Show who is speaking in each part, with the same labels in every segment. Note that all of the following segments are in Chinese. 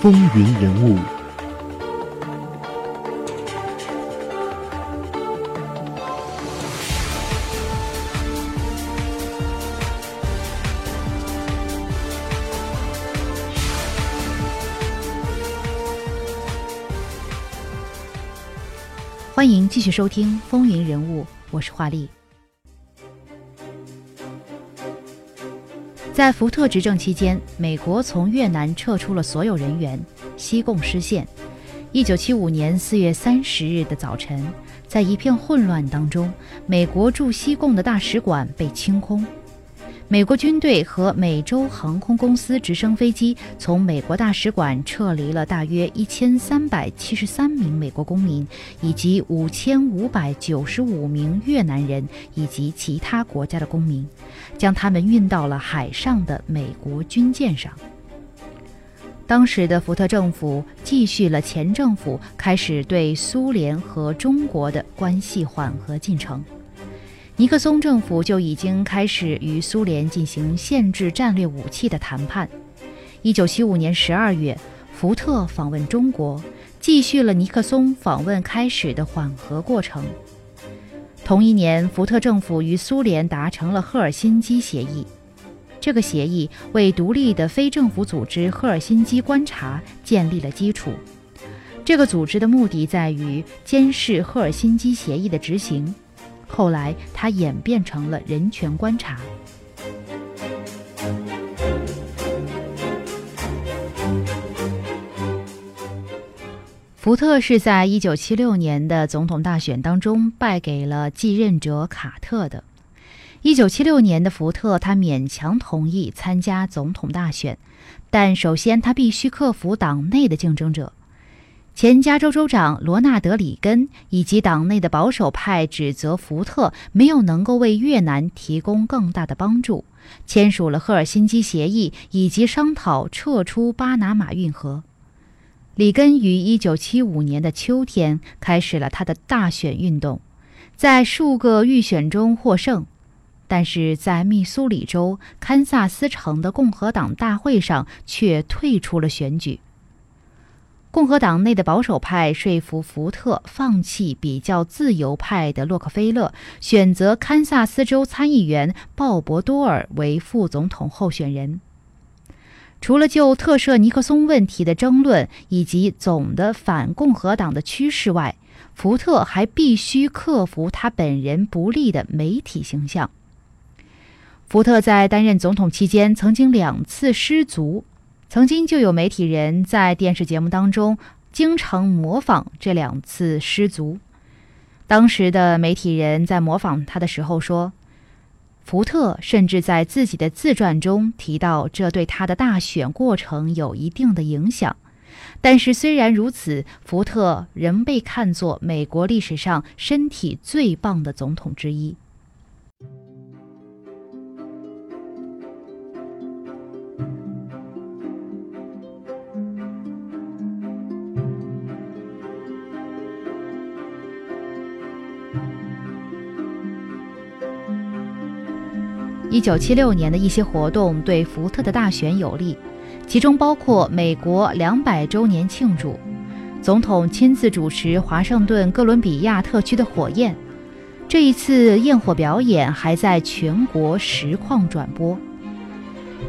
Speaker 1: 风云人物。
Speaker 2: 欢迎继续收听《风云人物》，我是华丽。在福特执政期间，美国从越南撤出了所有人员，西贡失陷。一九七五年四月三十日的早晨，在一片混乱当中，美国驻西贡的大使馆被清空。美国军队和美洲航空公司直升飞机从美国大使馆撤离了大约一千三百七十三名美国公民，以及五千五百九十五名越南人以及其他国家的公民，将他们运到了海上的美国军舰上。当时的福特政府继续了前政府开始对苏联和中国的关系缓和进程。尼克松政府就已经开始与苏联进行限制战略武器的谈判。一九七五年十二月，福特访问中国，继续了尼克松访问开始的缓和过程。同一年，福特政府与苏联达成了赫尔辛基协议，这个协议为独立的非政府组织赫尔辛基观察建立了基础。这个组织的目的在于监视赫尔辛基协议的执行。后来，它演变成了人权观察。福特是在一九七六年的总统大选当中败给了继任者卡特的。一九七六年的福特，他勉强同意参加总统大选，但首先他必须克服党内的竞争者。前加州州长罗纳德·里根以及党内的保守派指责福特没有能够为越南提供更大的帮助，签署了赫尔辛基协议以及商讨撤出巴拿马运河。里根于1975年的秋天开始了他的大选运动，在数个预选中获胜，但是在密苏里州堪萨斯城的共和党大会上却退出了选举。共和党内的保守派说服福特放弃比较自由派的洛克菲勒，选择堪萨斯州参议员鲍勃多尔为副总统候选人。除了就特赦尼克松问题的争论以及总的反共和党的趋势外，福特还必须克服他本人不利的媒体形象。福特在担任总统期间曾经两次失足。曾经就有媒体人在电视节目当中经常模仿这两次失足。当时的媒体人在模仿他的时候说，福特甚至在自己的自传中提到，这对他的大选过程有一定的影响。但是虽然如此，福特仍被看作美国历史上身体最棒的总统之一。一九七六年的一些活动对福特的大选有利，其中包括美国两百周年庆祝，总统亲自主持华盛顿哥伦比亚特区的火焰。这一次焰火表演还在全国实况转播。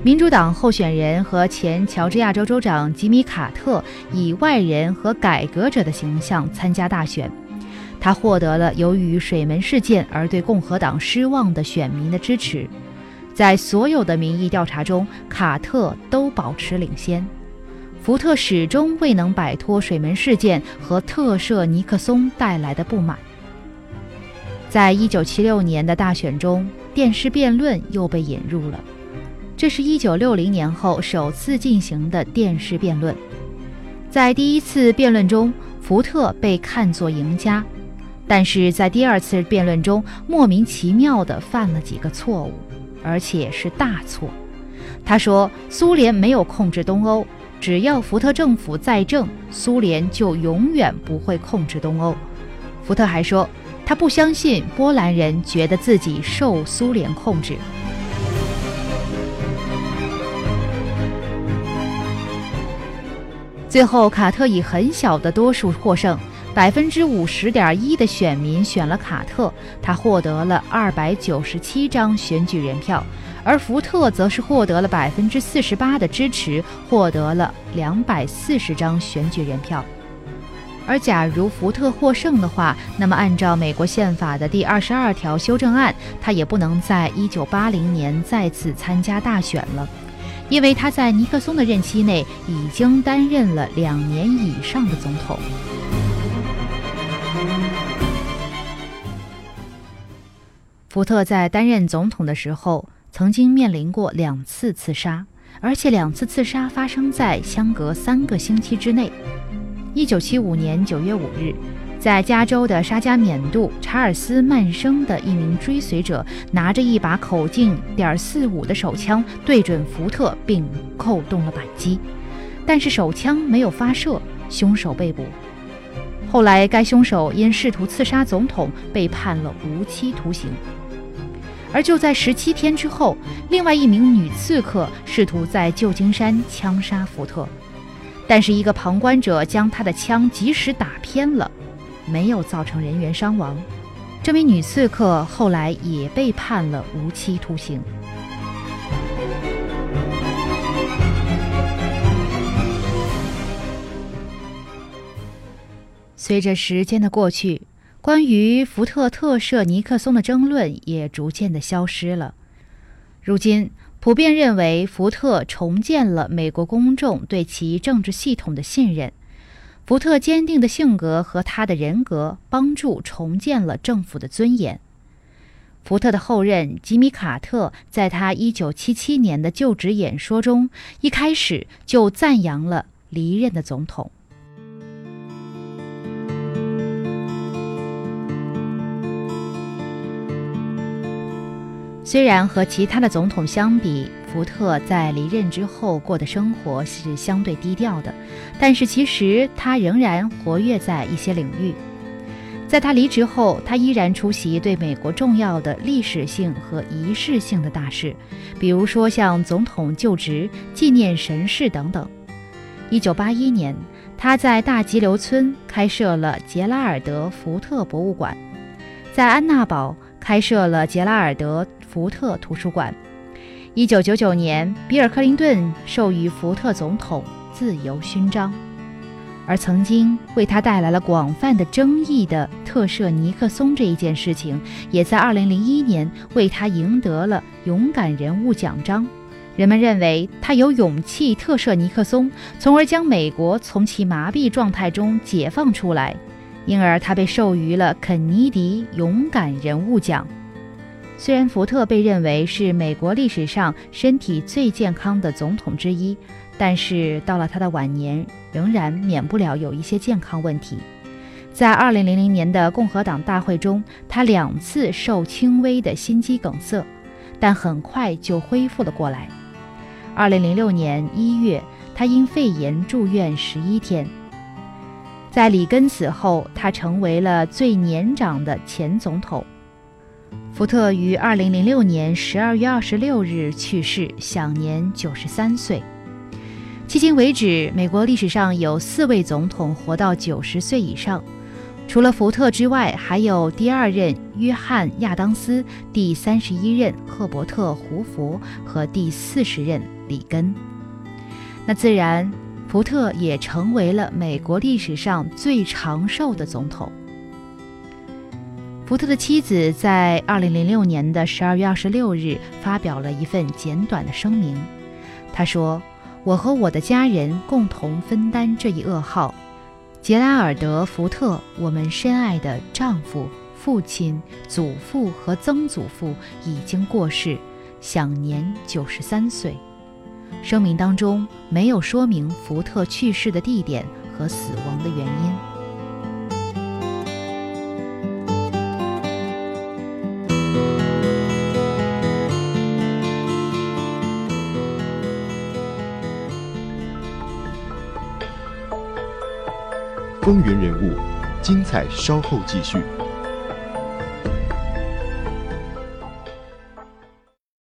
Speaker 2: 民主党候选人和前乔治亚州州长吉米·卡特以外人和改革者的形象参加大选，他获得了由于水门事件而对共和党失望的选民的支持。在所有的民意调查中，卡特都保持领先。福特始终未能摆脱水门事件和特赦尼克松带来的不满。在一九七六年的大选中，电视辩论又被引入了。这是一九六零年后首次进行的电视辩论。在第一次辩论中，福特被看作赢家，但是在第二次辩论中，莫名其妙地犯了几个错误。而且是大错。他说：“苏联没有控制东欧，只要福特政府在政，苏联就永远不会控制东欧。”福特还说：“他不相信波兰人觉得自己受苏联控制。”最后，卡特以很小的多数获胜，百分之五十点一的选民选了卡特，他获得了二百九十七张选举人票，而福特则是获得了百分之四十八的支持，获得了两百四十张选举人票。而假如福特获胜的话，那么按照美国宪法的第二十二条修正案，他也不能在一九八零年再次参加大选了。因为他在尼克松的任期内已经担任了两年以上的总统。福特在担任总统的时候，曾经面临过两次刺杀，而且两次刺杀发生在相隔三个星期之内。一九七五年九月五日。在加州的沙加缅度，查尔斯·曼生的一名追随者拿着一把口径点四五的手枪对准福特，并扣动了扳机，但是手枪没有发射，凶手被捕。后来，该凶手因试图刺杀总统被判了无期徒刑。而就在十七天之后，另外一名女刺客试图在旧金山枪杀福特，但是一个旁观者将他的枪及时打偏了。没有造成人员伤亡，这名女刺客后来也被判了无期徒刑。随着时间的过去，关于福特特赦尼克松的争论也逐渐的消失了。如今，普遍认为福特重建了美国公众对其政治系统的信任。福特坚定的性格和他的人格帮助重建了政府的尊严。福特的后任吉米·卡特在他1977年的就职演说中，一开始就赞扬了离任的总统。虽然和其他的总统相比，福特在离任之后过的生活是相对低调的，但是其实他仍然活跃在一些领域。在他离职后，他依然出席对美国重要的历史性和仪式性的大事，比如说像总统就职、纪念神事等等。1981年，他在大急流村开设了杰拉尔德·福特博物馆，在安娜堡开设了杰拉尔德。福特图书馆。一九九九年，比尔·克林顿授予福特总统自由勋章，而曾经为他带来了广泛的争议的特赦尼克松这一件事情，也在二零零一年为他赢得了勇敢人物奖章。人们认为他有勇气特赦尼克松，从而将美国从其麻痹状态中解放出来，因而他被授予了肯尼迪勇敢人物奖。虽然福特被认为是美国历史上身体最健康的总统之一，但是到了他的晚年，仍然免不了有一些健康问题。在2000年的共和党大会中，他两次受轻微的心肌梗塞，但很快就恢复了过来。2006年1月，他因肺炎住院11天。在里根死后，他成为了最年长的前总统。福特于二零零六年十二月二十六日去世，享年九十三岁。迄今为止，美国历史上有四位总统活到九十岁以上，除了福特之外，还有第二任约翰·亚当斯、第三十一任赫伯特·胡佛和第四十任里根。那自然，福特也成为了美国历史上最长寿的总统。福特的妻子在2006年的12月26日发表了一份简短的声明。他说：“我和我的家人共同分担这一噩耗。杰拉尔德·福特，我们深爱的丈夫、父亲、祖父和曾祖父已经过世，享年93岁。”声明当中没有说明福特去世的地点和死亡的原因。
Speaker 1: 风云人物，精彩稍后继续。